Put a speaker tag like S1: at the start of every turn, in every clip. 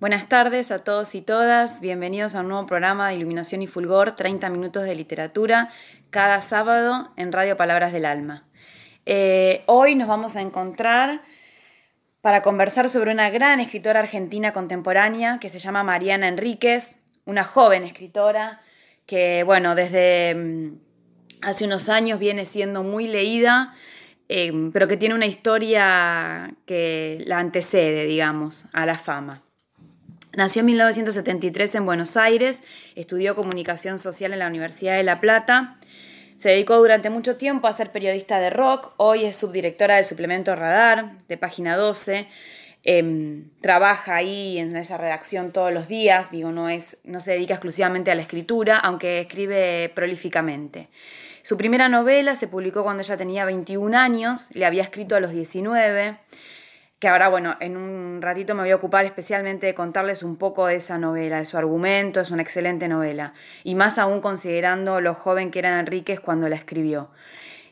S1: Buenas tardes a todos y todas, bienvenidos a un nuevo programa de Iluminación y Fulgor, 30 minutos de literatura, cada sábado en Radio Palabras del Alma. Eh, hoy nos vamos a encontrar para conversar sobre una gran escritora argentina contemporánea que se llama Mariana Enríquez, una joven escritora que, bueno, desde mm, hace unos años viene siendo muy leída, eh, pero que tiene una historia que la antecede, digamos, a la fama. Nació en 1973 en Buenos Aires, estudió comunicación social en la Universidad de La Plata, se dedicó durante mucho tiempo a ser periodista de rock, hoy es subdirectora del suplemento Radar de Página 12, em, trabaja ahí en esa redacción todos los días, digo, no, es, no se dedica exclusivamente a la escritura, aunque escribe prolíficamente. Su primera novela se publicó cuando ella tenía 21 años, le había escrito a los 19 que ahora, bueno, en un ratito me voy a ocupar especialmente de contarles un poco de esa novela, de su argumento, es una excelente novela, y más aún considerando lo joven que era Enríquez cuando la escribió.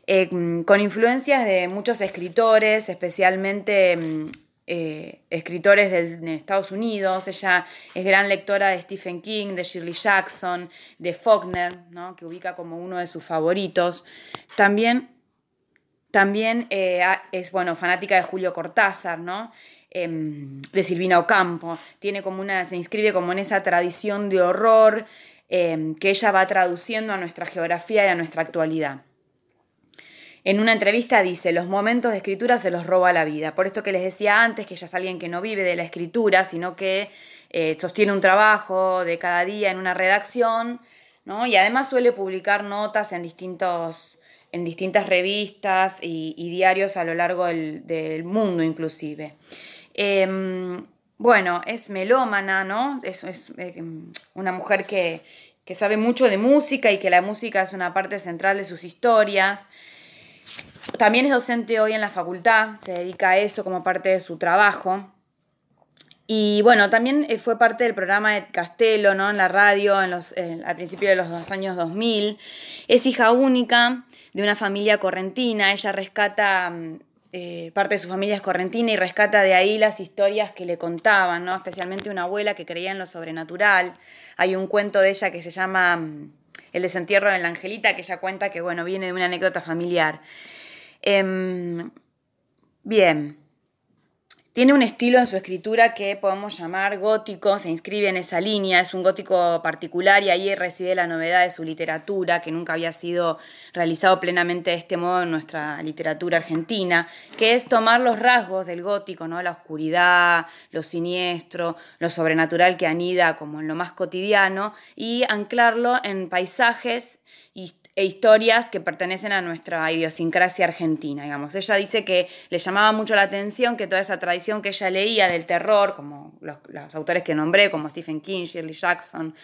S1: Eh, con influencias de muchos escritores, especialmente mm, eh, escritores de, Estados Unidos. Ella es gran lectora de Stephen King, de Shirley Jackson, de Faulkner, ¿no? que ubica como uno de sus favoritos. También también eh, es, bueno, fanática de Julio Cortázar, ¿no? Em, de Silvina Ocampo. Tiene como una, se inscribe como en esa tradición de horror em, que ella va traduciendo a nuestra geografía y a nuestra actualidad. En una entrevista dice, los momentos de escritura se los roba la vida. Por esto que les decía antes, que ella es alguien que no vive de la escritura, sino que eh, sostiene un trabajo de cada día en una redacción, ¿no? Y además suele publicar notas en distintos en distintas revistas y, diarios a lo largo del, mundo inclusive. Em, bueno, es melómana, ¿no? Es, em, una mujer que, que sabe mucho de música y que la música es una parte central de sus historias. También es docente hoy en la facultad, se dedica a eso como parte de su trabajo. Y bueno, también eh, fue parte del programa de Castelo, ¿no? En la radio, en los, al principio de los años 2000. Es hija única de una familia correntina. Ella rescata, mm, eh, parte de su familia es correntina y rescata de ahí las historias que le contaban, ¿no? Especialmente una abuela que creía en lo sobrenatural. Hay un cuento de ella que se llama mm, El desentierro de la angelita, que ella cuenta que, bueno, viene de una anécdota familiar. Em, bien. Tiene un estilo en su escritura que podemos llamar gótico, se inscribe en esa línea, es un gótico particular y ahí recibe la novedad de su literatura, que nunca había sido realizado plenamente de este modo en nuestra literatura argentina, que es tomar los rasgos del gótico, ¿no? la oscuridad, lo siniestro, lo sobrenatural que anida como en lo más cotidiano, y anclarlo en paisajes e historias que pertenecen a nuestra idiosincrasia argentina, digamos. Ella dice que le llamaba mucho la atención que toda esa tradición que ella leía del terror, como los, autores que nombré, como Stephen King, Shirley Jackson,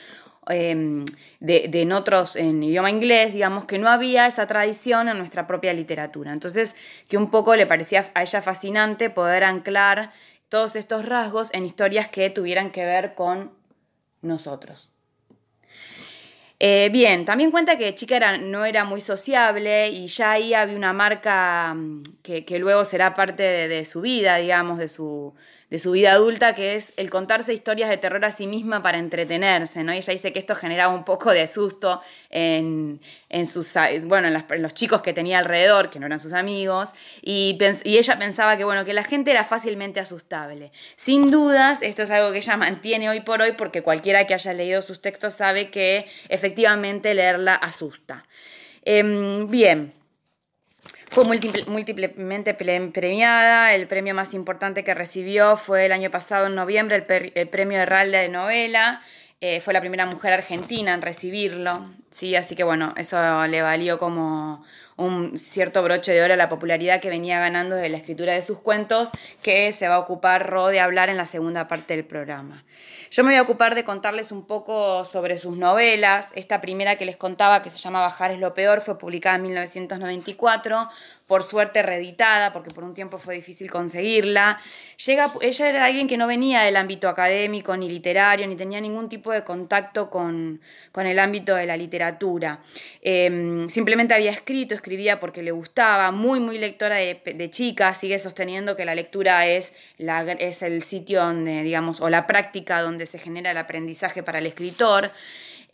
S1: em, de, en otros en idioma inglés, digamos, que no había esa tradición en nuestra propia literatura. Entonces, que un poco le parecía a ella fascinante poder anclar todos estos rasgos en historias que tuvieran que ver con nosotros. Eh, bien, también cuenta que chica no era muy sociable y ya ahí había una marca mm, que, luego será parte de, su vida, digamos, de su, de su vida adulta, que es el contarse historias de terror a sí misma para entretenerse, ¿no? Y ella dice que esto generaba un poco de susto en, sus, bueno, en, los chicos que tenía alrededor, que no eran sus amigos, y, y, ella pensaba que, bueno, que la gente era fácilmente asustable. Sin dudas, esto es algo que ella mantiene hoy por hoy, porque cualquiera que haya leído sus textos sabe que efectivamente leerla asusta. Em, bien. Fue múltiplemente premiada, el premio más importante que recibió fue el año pasado, en noviembre, el, premio Herralde de novela. Eh, fue la primera mujer argentina en recibirlo, ¿sí? así que bueno, eso le valió como un cierto broche de oro a la popularidad que venía ganando de la escritura de sus cuentos, que se va a ocupar Ro de hablar en la segunda parte del programa. Yo me voy a ocupar de contarles un poco sobre sus novelas. Esta primera que les contaba, que se llama Bajar es lo peor, fue publicada en 1994, por suerte reeditada, porque por un tiempo fue difícil conseguirla. Llega, ella era alguien que no venía del ámbito académico, ni literario, ni tenía ningún tipo de contacto con, con el ámbito de la literatura. Em, simplemente había escrito, escribía porque le gustaba, muy, muy lectora de, chica, sigue sosteniendo que la lectura es, la, es el sitio donde, digamos, o la práctica donde se genera el aprendizaje para el escritor.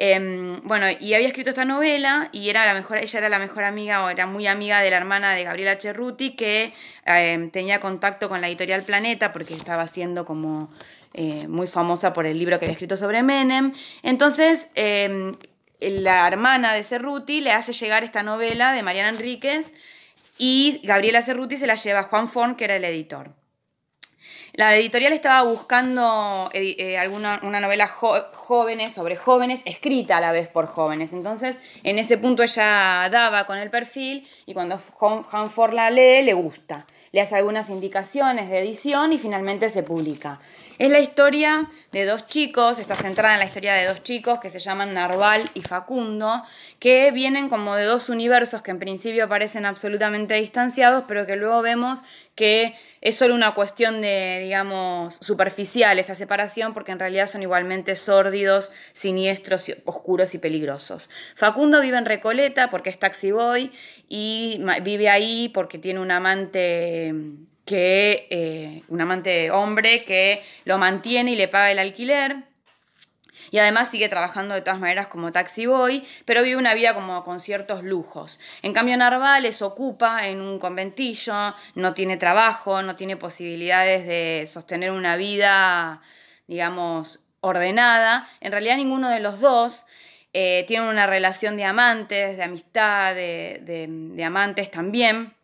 S1: Em, bueno, y había escrito esta novela y era la mejor, ella era la mejor amiga o era muy amiga de la hermana de Gabriela Cerruti que em, tenía contacto con la editorial Planeta porque estaba siendo como eh, muy famosa por el libro que había escrito sobre Menem. Entonces, em, la hermana de Cerruti le hace llegar esta novela de Mariana Enríquez y Gabriela Cerruti se la lleva a Juan Forn, que era el editor. La editorial estaba buscando eh, eh, alguna, una novela jóvenes, sobre jóvenes, escrita a la vez por jóvenes. Entonces, en ese punto ella daba con el perfil y cuando Hanford la lee, le gusta. Le hace algunas indicaciones de edición y finalmente se publica. Es la historia de dos chicos, está centrada en la historia de dos chicos que se llaman Narval y Facundo, que vienen como de dos universos que en principio parecen absolutamente distanciados, pero que luego vemos que es solo una cuestión de, digamos, superficial esa separación, porque en realidad son igualmente sórdidos, siniestros, oscuros y peligrosos. Facundo vive en Recoleta porque es taxi boy y vive ahí porque tiene un amante que eh, un amante hombre que lo mantiene y le paga el alquiler. Y además sigue trabajando de todas maneras como taxi boy, pero vive una vida como con ciertos lujos. En cambio, Narvales ocupa en un conventillo, no tiene trabajo, no tiene posibilidades de sostener una vida, digamos, ordenada. En realidad, ninguno de los dos eh, tiene una relación de amantes, de amistad, de amantes también.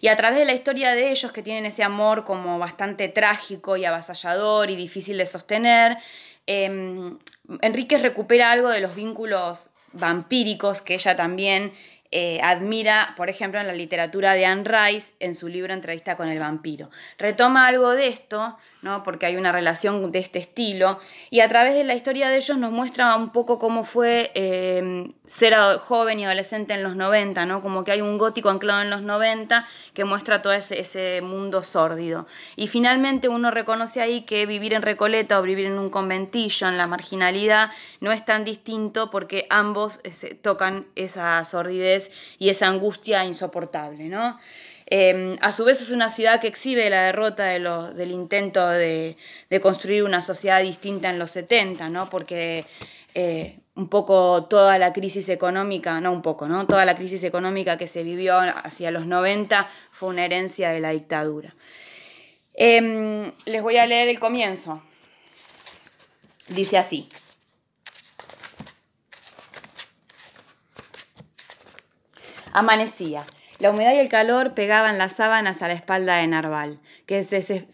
S1: Y a través de la historia de ellos, que tienen ese amor como bastante trágico y avasallador y difícil de sostener, eh, Enrique recupera algo de los vínculos vampíricos que ella también eh, admira, por ejemplo, en la literatura de Anne Rice, en su libro Entrevista con el vampiro. Retoma algo de esto, ¿no? porque hay una relación de este estilo, y a través de la historia de ellos nos muestra un poco cómo fue eh, ser joven y adolescente en los 90, ¿no? como que hay un gótico anclado en los 90 que muestra todo ese, ese mundo sórdido. Y finalmente uno reconoce ahí que vivir en Recoleta o vivir en un conventillo, en la marginalidad, no es tan distinto porque ambos eh, tocan esa sordidez y esa angustia insoportable. ¿no? Em, a su vez es una ciudad que exhibe la derrota de del intento de, construir una sociedad distinta en los 70, ¿no? porque eh, un poco toda la crisis económica, no un poco, ¿no? toda la crisis económica que se vivió hacia los 90 fue una herencia de la dictadura. Em, les voy a leer el comienzo. Dice así. Amanecía. La humedad y el calor pegaban las sábanas a la espalda de Narval, que se,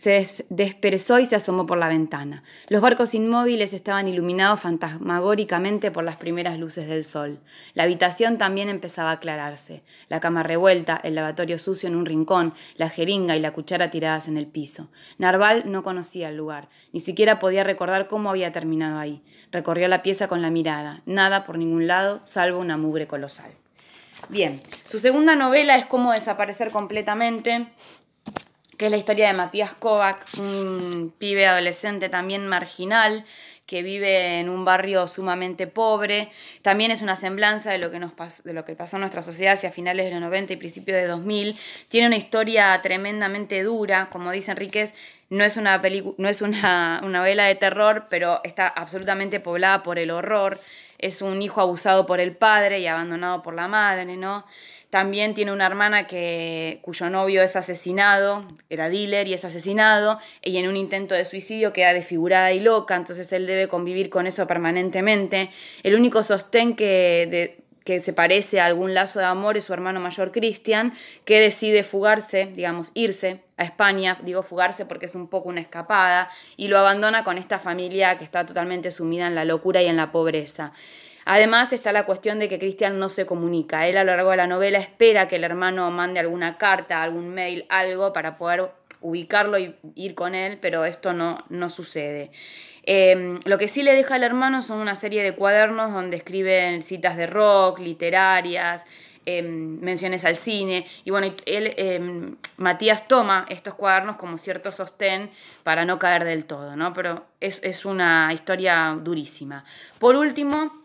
S1: desperezó y se asomó por la ventana. Los barcos inmóviles estaban iluminados fantasmagóricamente por las primeras luces del sol. La habitación también empezaba a aclararse. La cama revuelta, el lavatorio sucio en un rincón, la jeringa y la cuchara tiradas en el piso. Narval no conocía el lugar, ni siquiera podía recordar cómo había terminado ahí. Recorrió la pieza con la mirada. Nada por ningún lado, salvo una mugre colosal. Bien, su segunda novela es Cómo desaparecer completamente, que es la historia de Matías Kovac, un pibe adolescente también marginal que vive en un barrio sumamente pobre. También es una semblanza de lo que, nos de lo que pasó en nuestra sociedad hacia finales de los 90 y principios de 2000. Tiene una historia tremendamente dura, como dice Enríquez, no es una, no es una, una novela de terror, pero está absolutamente poblada por el horror es un hijo abusado por el padre y abandonado por la madre, ¿no? También tiene una hermana que, cuyo novio es asesinado, era dealer y es asesinado, y en un intento de suicidio queda desfigurada y loca, entonces él debe convivir con eso permanentemente. El único sostén que, de, que se parece a algún lazo de amor es su hermano mayor Cristian, que decide fugarse, digamos, irse a España, digo fugarse porque es un poco una escapada, y lo abandona con esta familia que está totalmente sumida en la locura y en la pobreza. Además está la cuestión de que Cristian no se comunica. Él a lo largo de la novela espera que el hermano mande alguna carta, algún mail, algo para poder ubicarlo y ir con él, pero esto no, no sucede. Em, lo que sí le deja al hermano son una serie de cuadernos donde escriben citas de rock, literarias, em, menciones al cine. Y bueno, él, em, Matías toma estos cuadernos como cierto sostén para no caer del todo, ¿no? Pero es, es una historia durísima. Por último,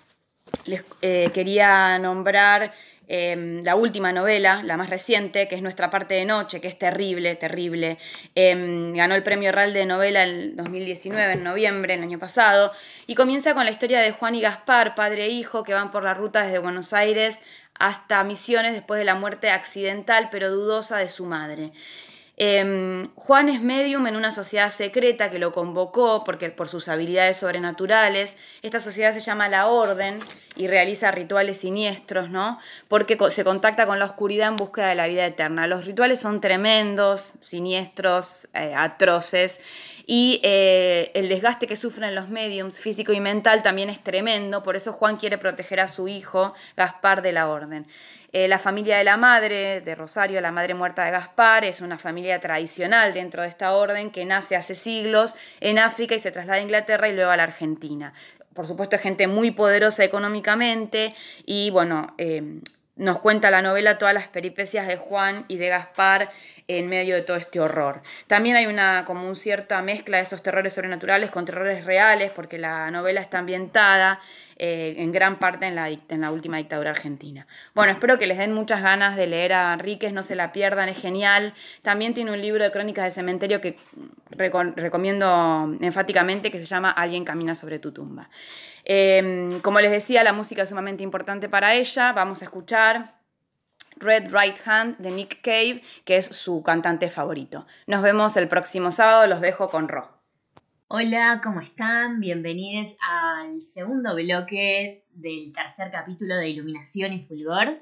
S1: les eh, quería nombrar em, la última novela, la más reciente, que es Nuestra parte de noche, que es terrible, terrible. Em, ganó el premio Real de novela en 2019, en noviembre, el año pasado, y comienza con la historia de Juan y Gaspar, padre e hijo, que van por la ruta desde Buenos Aires hasta Misiones después de la muerte accidental pero dudosa de su madre. Em, Juan es medium en una sociedad secreta que lo convocó porque, por sus habilidades sobrenaturales. Esta sociedad se llama La Orden y realiza rituales siniestros, ¿no? Porque se contacta con la oscuridad en búsqueda de la vida eterna. Los rituales son tremendos, siniestros, eh, atroces. Y eh, el desgaste que sufren los mediums físico y mental también es tremendo, por eso Juan quiere proteger a su hijo, Gaspar de la Orden. Eh, la familia de la madre, de Rosario, la madre muerta de Gaspar, es una familia tradicional dentro de esta orden que nace hace siglos en África y se traslada a Inglaterra y luego a la Argentina. Por supuesto, es gente muy poderosa económicamente y bueno, eh, nos cuenta la novela todas las peripecias de Juan y de Gaspar en medio de todo este horror. También hay una como una cierta mezcla de esos terrores sobrenaturales con terrores reales, porque la novela está ambientada eh, en gran parte en la, en la última dictadura argentina. Bueno, espero que les den muchas ganas de leer a Enríquez, no se la pierdan, es genial. También tiene un libro de crónicas de cementerio que recomiendo enfáticamente que se llama Alguien camina sobre tu tumba. Em, como les decía, la música es sumamente importante para ella. Vamos a escuchar Red Right Hand de Nick Cave, que es su cantante favorito. Nos vemos el próximo sábado, los dejo con Ro.
S2: Hola, ¿cómo están? Bienvenidos al segundo bloque del tercer capítulo de Iluminación y Fulgor.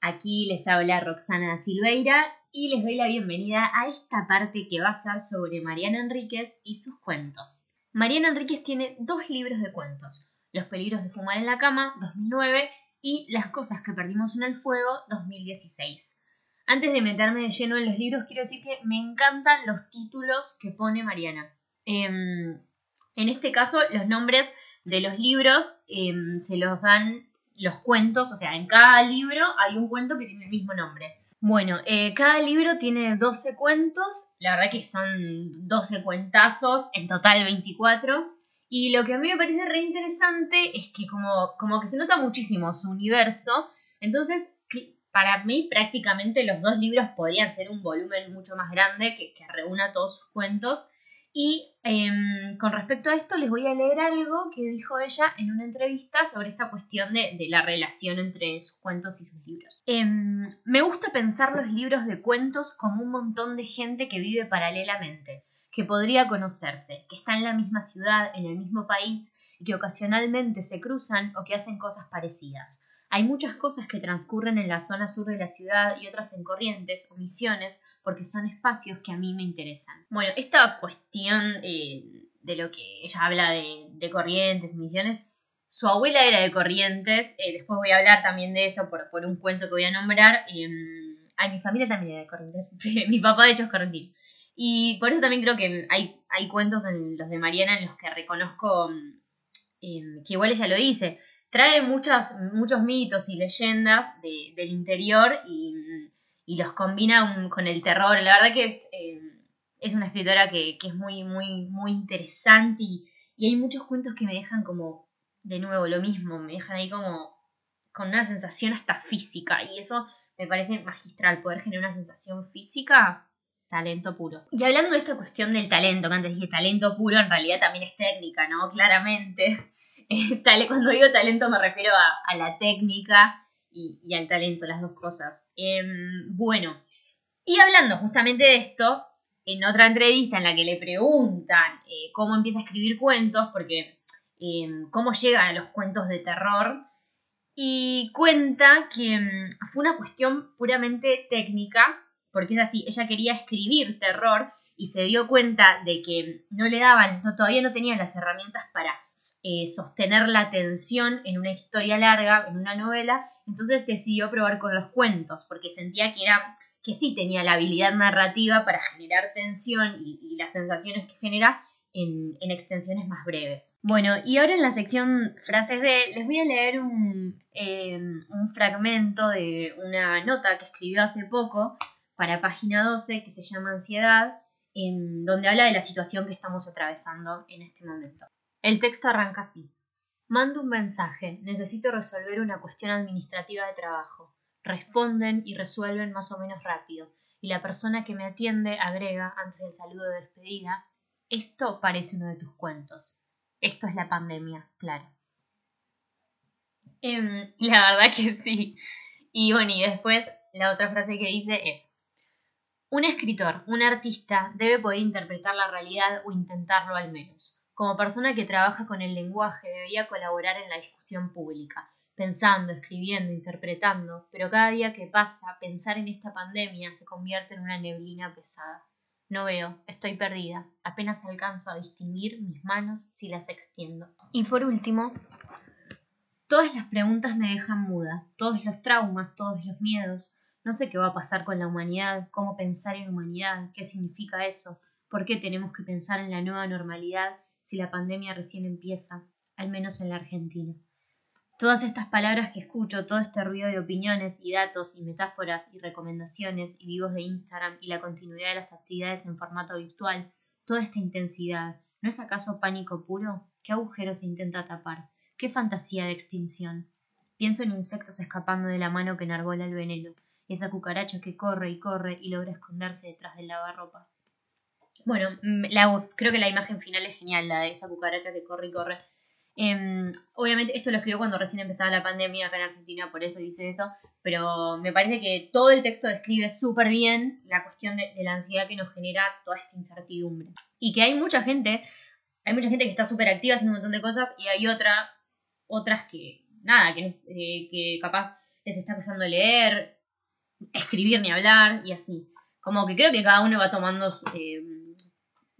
S2: Aquí les habla Roxana Silveira y les doy la bienvenida a esta parte que va a ser sobre Mariana Enríquez y sus cuentos. Mariana Enríquez tiene dos libros de cuentos, Los peligros de fumar en la cama, 2009, y Las cosas que perdimos en el fuego, 2016. Antes de meterme de lleno en los libros, quiero decir que me encantan los títulos que pone Mariana. Em, en este caso, los nombres de los libros em, se los dan los cuentos, o sea, en cada libro hay un cuento que tiene el mismo nombre. Bueno, eh, cada libro tiene 12 cuentos, la verdad que son 12 cuentazos, en total 24. Y lo que a mí me parece re interesante es que como, como que se nota muchísimo su universo, entonces para mí prácticamente los dos libros podrían ser un volumen mucho más grande que, que reúna todos sus cuentos. Y em, con respecto a esto les voy a leer algo que dijo ella en una entrevista sobre esta cuestión de, la relación entre sus cuentos y sus libros. Em, me gusta pensar los libros de cuentos como un montón de gente que vive paralelamente, que podría conocerse, que está en la misma ciudad, en el mismo país y que ocasionalmente se cruzan o que hacen cosas parecidas. Hay muchas cosas que transcurren en la zona sur de la ciudad y otras en Corrientes o Misiones porque son espacios que a mí me interesan. Bueno, esta cuestión eh, de lo que ella habla de, Corrientes Misiones, su abuela era de Corrientes, eh, después voy a hablar también de eso por, un cuento que voy a nombrar. Eh, mi familia también era de Corrientes, mi papá de hecho es correntino. Y por eso también creo que hay, hay cuentos en los de Mariana en los que reconozco que igual ella lo dice trae muchos mitos y leyendas del interior y, los combina con el terror. La verdad que es, eh, es una escritora que, es muy, muy, muy interesante y, hay muchos cuentos que me dejan como, de nuevo, lo mismo, me dejan ahí como con una sensación hasta física y eso me parece magistral, poder generar una sensación física, talento puro. Y hablando de esta cuestión del talento, que antes dije talento puro, en realidad también es técnica, ¿no? Claramente. cuando digo talento me refiero a, la técnica y, al talento, las dos cosas. Em, bueno, y hablando justamente de esto, en otra entrevista en la que le preguntan eh, cómo empieza a escribir cuentos, porque em, cómo llega a los cuentos de terror, y cuenta que em, fue una cuestión puramente técnica, porque es así, ella quería escribir terror y se dio cuenta de que no le daban, todavía no tenían las herramientas para eh, sostener la atención en una historia larga, en una novela, entonces decidió probar con los cuentos, porque sentía que era que sí tenía la habilidad narrativa para generar tensión y, las sensaciones que genera en, extensiones más breves. Bueno, y ahora en la sección frases de, les voy a leer un, em, un fragmento de una nota que escribió hace poco para página 12 que se llama Ansiedad donde habla de la situación que estamos atravesando en este momento. El texto arranca así. Mando un mensaje, necesito resolver una cuestión administrativa de trabajo. Responden y resuelven más o menos rápido, y la persona que me atiende agrega, antes del saludo de despedida, esto parece uno de tus cuentos. Esto es la pandemia, claro. Em, la verdad que sí. Y bueno, y después la otra frase que dice es, un escritor, un artista, debe poder interpretar la realidad o intentarlo al menos. Como persona que trabaja con el lenguaje, debería colaborar en la discusión pública, pensando, escribiendo, interpretando, pero cada día que pasa, pensar en esta pandemia se convierte en una neblina pesada. No veo, estoy perdida, apenas alcanzo a distinguir mis manos si las extiendo. Y por último, todas las preguntas me dejan muda, todos los traumas, todos los miedos. No sé qué va a pasar con la humanidad, cómo pensar en humanidad, qué significa eso, por qué tenemos que pensar en la nueva normalidad si la pandemia recién empieza, al menos en la Argentina. Todas estas palabras que escucho, todo este ruido de opiniones y datos y metáforas y recomendaciones y vivos de Instagram y la continuidad de las actividades en formato virtual, toda esta intensidad, ¿no es acaso pánico puro? ¿Qué agujero se intenta tapar? ¿Qué fantasía de extinción? Pienso en insectos escapando de la mano que enarbola el veneno, esa cucaracha que corre y corre y logra esconderse detrás del lavarropas. Bueno, mm, creo que la imagen final es genial, la de esa cucaracha que corre y corre Em, obviamente esto lo escribió cuando recién empezaba la pandemia acá en Argentina, por eso dice eso, pero me parece que todo el texto describe súper bien la cuestión de, la ansiedad que nos genera toda esta incertidumbre. Y que hay mucha gente, hay mucha gente que está súper activa haciendo un montón de cosas y hay otra, otras que, nada, que, eh, que capaz les está costando leer, escribir ni hablar y así. Como que creo que cada uno va tomando, eh,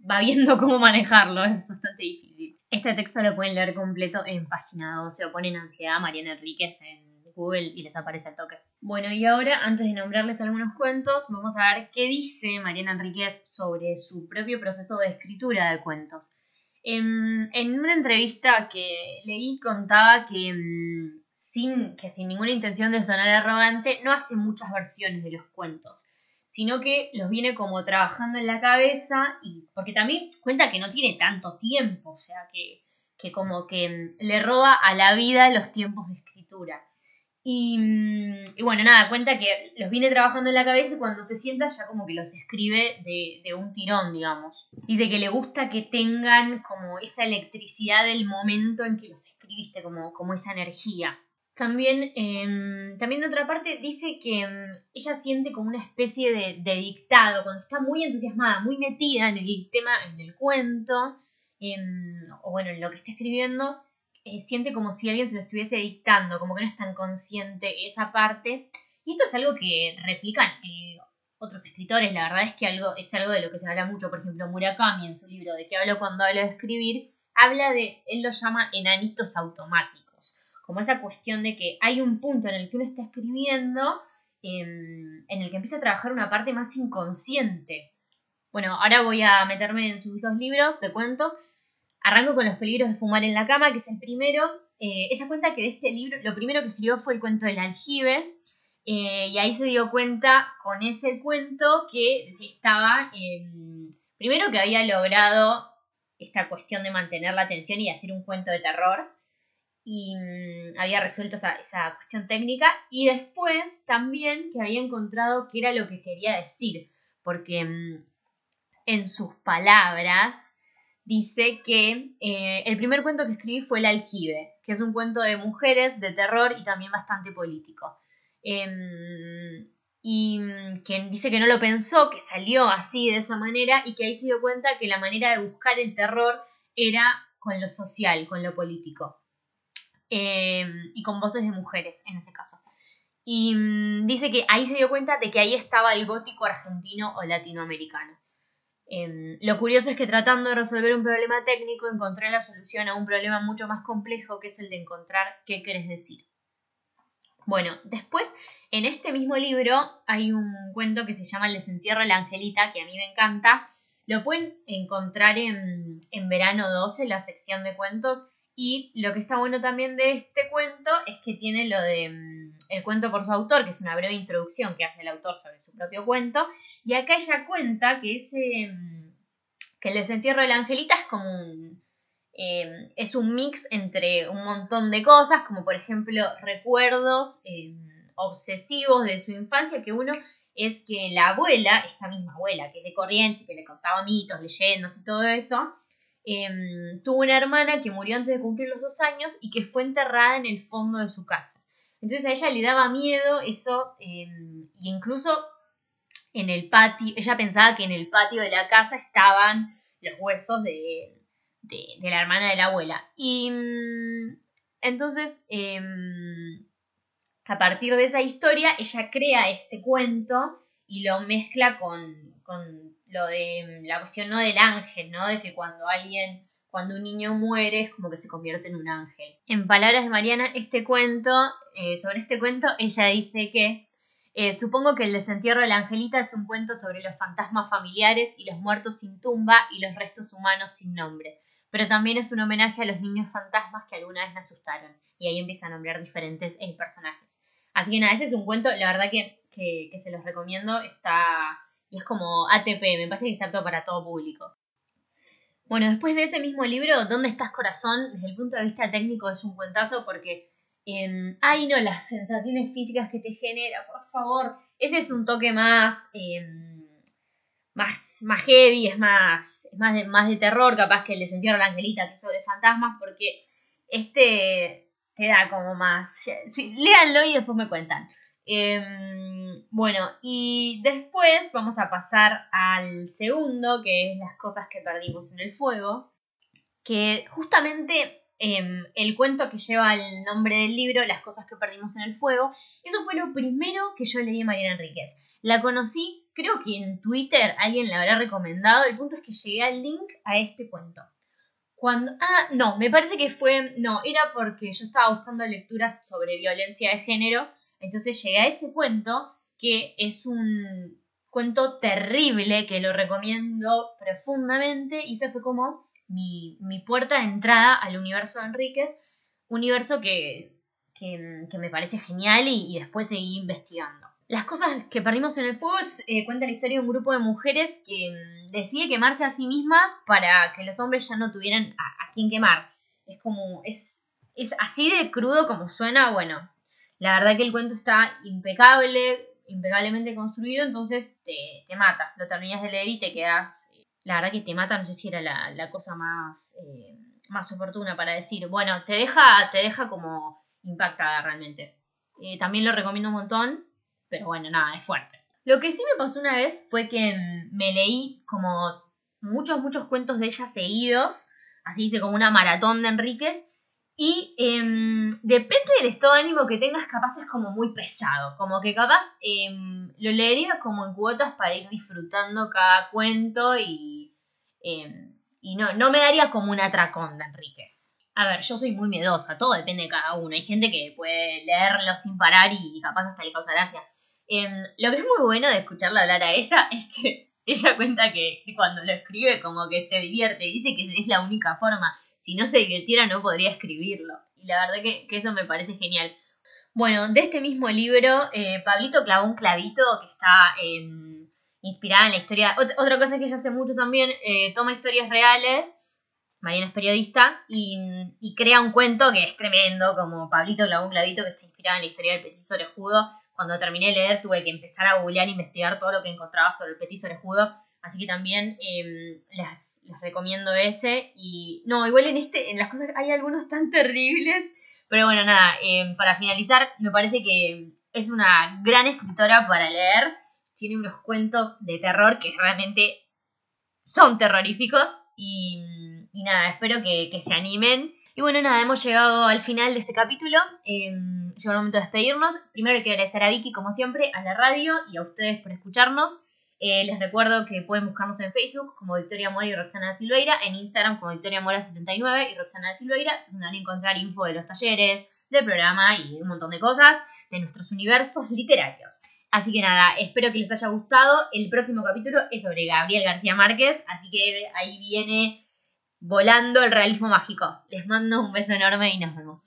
S2: va viendo cómo manejarlo, es bastante difícil. Este texto lo pueden leer completo en página 12 o ponen ansiedad Mariana Enríquez en Google y les aparece el toque. Bueno, y ahora, antes de nombrarles algunos cuentos, vamos a ver qué dice Mariana Enríquez sobre su propio proceso de escritura de cuentos. En, una entrevista que leí contaba que, mm, sin, que sin ninguna intención de sonar arrogante, no hace muchas versiones de los cuentos sino que los viene como trabajando en la cabeza y porque también cuenta que no tiene tanto tiempo, o sea, que, que como que mm, le roba a la vida los tiempos de escritura. Y, mm, y, bueno, nada, cuenta que los viene trabajando en la cabeza y cuando se sienta ya como que los escribe de, de un tirón, digamos. Dice que le gusta que tengan como esa electricidad del momento en que los escribiste, como, como esa energía. También, em, también de otra parte dice que em, ella siente como una especie de, dictado, cuando está muy entusiasmada, muy metida en el tema, en el cuento, em, o bueno, en lo que está escribiendo, eh, siente como si alguien se lo estuviese dictando, como que no es tan consciente esa parte. Y esto es algo que replican eh, otros escritores, la verdad es que algo, es algo de lo que se habla mucho, por ejemplo, Murakami en su libro de que hablo cuando hablo de escribir, habla de, él lo llama enanitos automáticos como esa cuestión de que hay un punto en el que uno está escribiendo em, en el que empieza a trabajar una parte más inconsciente. Bueno, ahora voy a meterme en sus dos libros de cuentos. Arranco con Los peligros de fumar en la cama, que es el primero. Eh, ella cuenta que de este libro, lo primero que escribió fue el cuento del aljibe, eh, y ahí se dio cuenta con ese cuento que estaba, primero que había logrado esta cuestión de mantener la atención y hacer un cuento de terror, y mm, había resuelto esa, cuestión técnica y después también que había encontrado qué era lo que quería decir, porque mm, en sus palabras dice que eh, el primer cuento que escribí fue El aljibe, que es un cuento de mujeres, de terror y también bastante político. Em, y mm, quien dice que no lo pensó, que salió así de esa manera y que ahí se dio cuenta que la manera de buscar el terror era con lo social, con lo político. Em, y con voces de mujeres en ese caso. Y mm, dice que ahí se dio cuenta de que ahí estaba el gótico argentino o latinoamericano. Em, lo curioso es que tratando de resolver un problema técnico encontré la solución a un problema mucho más complejo que es el de encontrar qué querés decir. Bueno, después en este mismo libro hay un cuento que se llama El desentierro de la angelita, que a mí me encanta. Lo pueden encontrar en, en Verano 12, la sección de cuentos, y lo que está bueno también de este cuento es que tiene lo de mm, el cuento por su autor, que es una breve introducción que hace el autor sobre su propio cuento. Y acá ella cuenta que ese mm, que el desentierro de la angelita es como un, em, es un mix entre un montón de cosas, como por ejemplo recuerdos em, obsesivos de su infancia, que uno es que la abuela, esta misma abuela, que es de Corrientes, que le contaba mitos, leyendas y todo eso, em, tuvo una hermana que murió antes de cumplir los dos años y que fue enterrada en el fondo de su casa. Entonces a ella le daba miedo eso, y incluso en el patio, ella pensaba que en el patio de la casa estaban los huesos de, la hermana de la abuela. Y mm, entonces, em, a partir de esa historia, ella crea este cuento y lo mezcla con lo de la cuestión no del ángel, ¿no? De que cuando alguien, cuando un niño muere es como que se convierte en un ángel. En palabras de Mariana, este cuento, eh, sobre este cuento, ella dice que eh, supongo que el desentierro de la Angelita es un cuento sobre los fantasmas familiares y los muertos sin tumba y los restos humanos sin nombre, pero también es un homenaje a los niños fantasmas que alguna vez me asustaron. Y ahí empieza a nombrar diferentes eh, personajes. Así que nada, ese es un cuento, la verdad que, que, se los recomiendo, está... Y es como ATP, me parece que es apto para todo público. Bueno, después de ese mismo libro, ¿Dónde estás corazón? Desde el punto de vista técnico es un cuentazo porque ay, no, las sensaciones físicas que te genera, por favor. Ese es un toque más, em, más, más heavy, es más, más, de, más de terror, capaz que el desentierro de la angelita, que es sobre fantasmas, porque este te da como más. Sí, léanlo y después me cuentan. Em, bueno, y después vamos a pasar al segundo, que es las cosas que perdimos en el fuego, que justamente Em, el cuento que lleva el nombre del libro, Las cosas que perdimos en el fuego. Eso fue lo primero que yo leí de Mariana Enríquez. La conocí, creo que en Twitter alguien la habrá recomendado. El punto es que llegué al link a este cuento. Cuando, ah, no, me parece que fue, no, era porque yo estaba buscando lecturas sobre violencia de género, entonces llegué a ese cuento, que es un cuento terrible, que lo recomiendo profundamente, y se fue como, mi, puerta de entrada al universo de Enríquez, universo que, me parece genial y, después seguí investigando. Las cosas que perdimos en el fuego eh, cuenta la historia de un grupo de mujeres que mm, decide quemarse a sí mismas para que los hombres ya no tuvieran a, quien quemar. Es como, es, es así de crudo como suena, bueno, la verdad que el cuento está impecable, impecablemente construido, entonces te, te mata. Lo terminas de leer y te quedas la verdad que te mata, no sé si era la, cosa más, eh, más oportuna para decir. Bueno, te deja, te deja como impactada realmente. Eh, también lo recomiendo un montón, pero bueno, nada, es fuerte. Lo que sí me pasó una vez fue que me leí como muchos, muchos cuentos de ella seguidos, así hice como una maratón de Enríquez, y em, depende del estado de ánimo que tengas, capaz es como muy pesado. Como que capaz em, lo leería como en cuotas para ir disfrutando cada cuento y, em, y no, no me daría como un atracón de Enríquez. A ver, yo soy muy miedosa, todo depende de cada uno. Hay gente que puede leerlo sin parar y, capaz hasta le causa gracia. lo que es muy bueno de escucharla hablar a ella es que ella cuenta que cuando lo escribe como que se divierte, dice que es la única forma si no se divirtiera no podría escribirlo. Y la verdad que, eso me parece genial. Bueno, de este mismo libro, eh, Pablito clavó un clavito que está em, inspirada en la historia. otra cosa que ella hace mucho también, eh, toma historias reales, Mariana es periodista, y, crea un cuento que es tremendo, como Pablito clavó un clavito que está inspirada en la historia del petiso orejudo. Cuando terminé de leer tuve que empezar a googlear e investigar todo lo que encontraba sobre el petiso orejudo Así que también em, les, recomiendo ese. Y no, igual en este, en las cosas hay algunos tan terribles. Pero bueno, nada, em, para finalizar, me parece que es una gran escritora para leer. Tiene unos cuentos de terror que realmente son terroríficos. Y, nada, espero que, se animen. Y bueno, nada, hemos llegado al final de este capítulo. Em, llegó el momento de despedirnos. Primero quiero agradecer a Vicky, como siempre, a la radio y a ustedes por escucharnos. Eh, les recuerdo que pueden buscarnos en Facebook como Victoria Mora y Roxana Silveira, en Instagram como Victoria Mora79 y Roxana Silveira, donde van a encontrar info de los talleres, del programa y un montón de cosas de nuestros universos literarios. Así que nada, espero que les haya gustado. El próximo capítulo es sobre Gabriel García Márquez, así que ahí viene volando el realismo mágico. Les mando un beso enorme y nos vemos.